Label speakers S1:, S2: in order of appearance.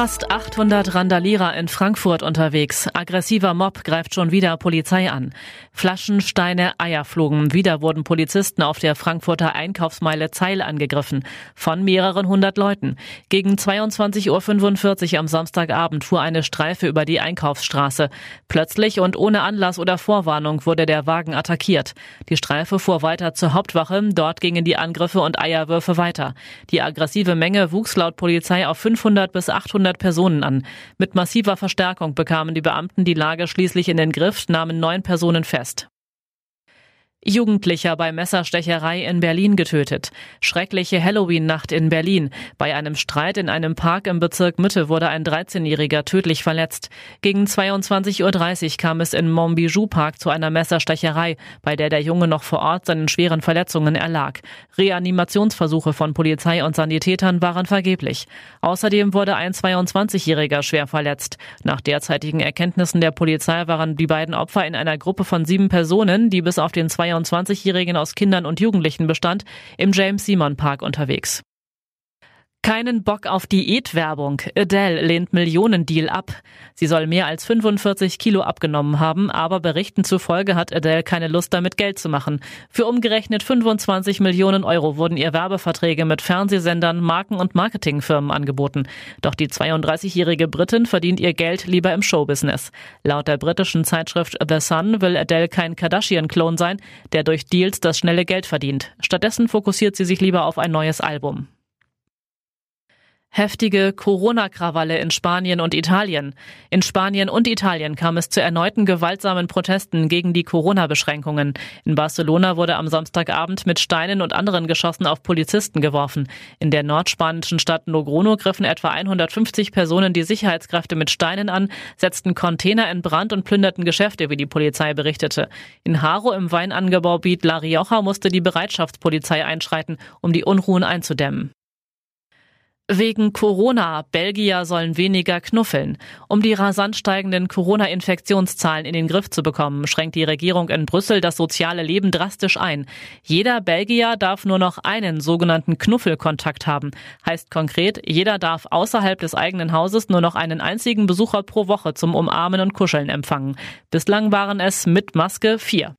S1: Fast 800 Randalierer in Frankfurt unterwegs. Aggressiver Mob greift schon wieder Polizei an. Flaschen, Steine, Eier flogen. Wieder wurden Polizisten auf der Frankfurter Einkaufsmeile Zeil angegriffen. Von mehreren hundert Leuten. Gegen 22.45 Uhr am Samstagabend fuhr eine Streife über die Einkaufsstraße. Plötzlich und ohne Anlass oder Vorwarnung wurde der Wagen attackiert. Die Streife fuhr weiter zur Hauptwache. Dort gingen die Angriffe und Eierwürfe weiter. Die aggressive Menge wuchs laut Polizei auf 500 bis 800 800 Personen an. Mit massiver Verstärkung bekamen die Beamten die Lage schließlich in den Griff, nahmen neun Personen fest. Jugendlicher bei Messerstecherei in Berlin getötet. Schreckliche Halloween-Nacht in Berlin. Bei einem Streit in einem Park im Bezirk Mitte wurde ein 13-Jähriger tödlich verletzt. Gegen 22.30 Uhr kam es in Montbijou Park zu einer Messerstecherei, bei der der Junge noch vor Ort seinen schweren Verletzungen erlag. Reanimationsversuche von Polizei und Sanitätern waren vergeblich. Außerdem wurde ein 22-Jähriger schwer verletzt. Nach derzeitigen Erkenntnissen der Polizei waren die beiden Opfer in einer Gruppe von sieben Personen, die bis auf den 22-Jährigen aus Kindern und Jugendlichen bestand, im James Simon Park unterwegs. Keinen Bock auf Diätwerbung. Adele lehnt Millionendeal ab. Sie soll mehr als 45 Kilo abgenommen haben, aber Berichten zufolge hat Adele keine Lust damit Geld zu machen. Für umgerechnet 25 Millionen Euro wurden ihr Werbeverträge mit Fernsehsendern, Marken und Marketingfirmen angeboten. Doch die 32-jährige Britin verdient ihr Geld lieber im Showbusiness. Laut der britischen Zeitschrift The Sun will Adele kein Kardashian-Klon sein, der durch Deals das schnelle Geld verdient. Stattdessen fokussiert sie sich lieber auf ein neues Album. Heftige Corona-Krawalle in Spanien und Italien. In Spanien und Italien kam es zu erneuten gewaltsamen Protesten gegen die Corona-Beschränkungen. In Barcelona wurde am Samstagabend mit Steinen und anderen Geschossen auf Polizisten geworfen. In der nordspanischen Stadt Logrono griffen etwa 150 Personen die Sicherheitskräfte mit Steinen an, setzten Container in Brand und plünderten Geschäfte, wie die Polizei berichtete. In Haro im Weinangebaugebiet La Rioja musste die Bereitschaftspolizei einschreiten, um die Unruhen einzudämmen. Wegen Corona. Belgier sollen weniger knuffeln. Um die rasant steigenden Corona-Infektionszahlen in den Griff zu bekommen, schränkt die Regierung in Brüssel das soziale Leben drastisch ein. Jeder Belgier darf nur noch einen sogenannten Knuffelkontakt haben. Heißt konkret, jeder darf außerhalb des eigenen Hauses nur noch einen einzigen Besucher pro Woche zum Umarmen und Kuscheln empfangen. Bislang waren es mit Maske vier.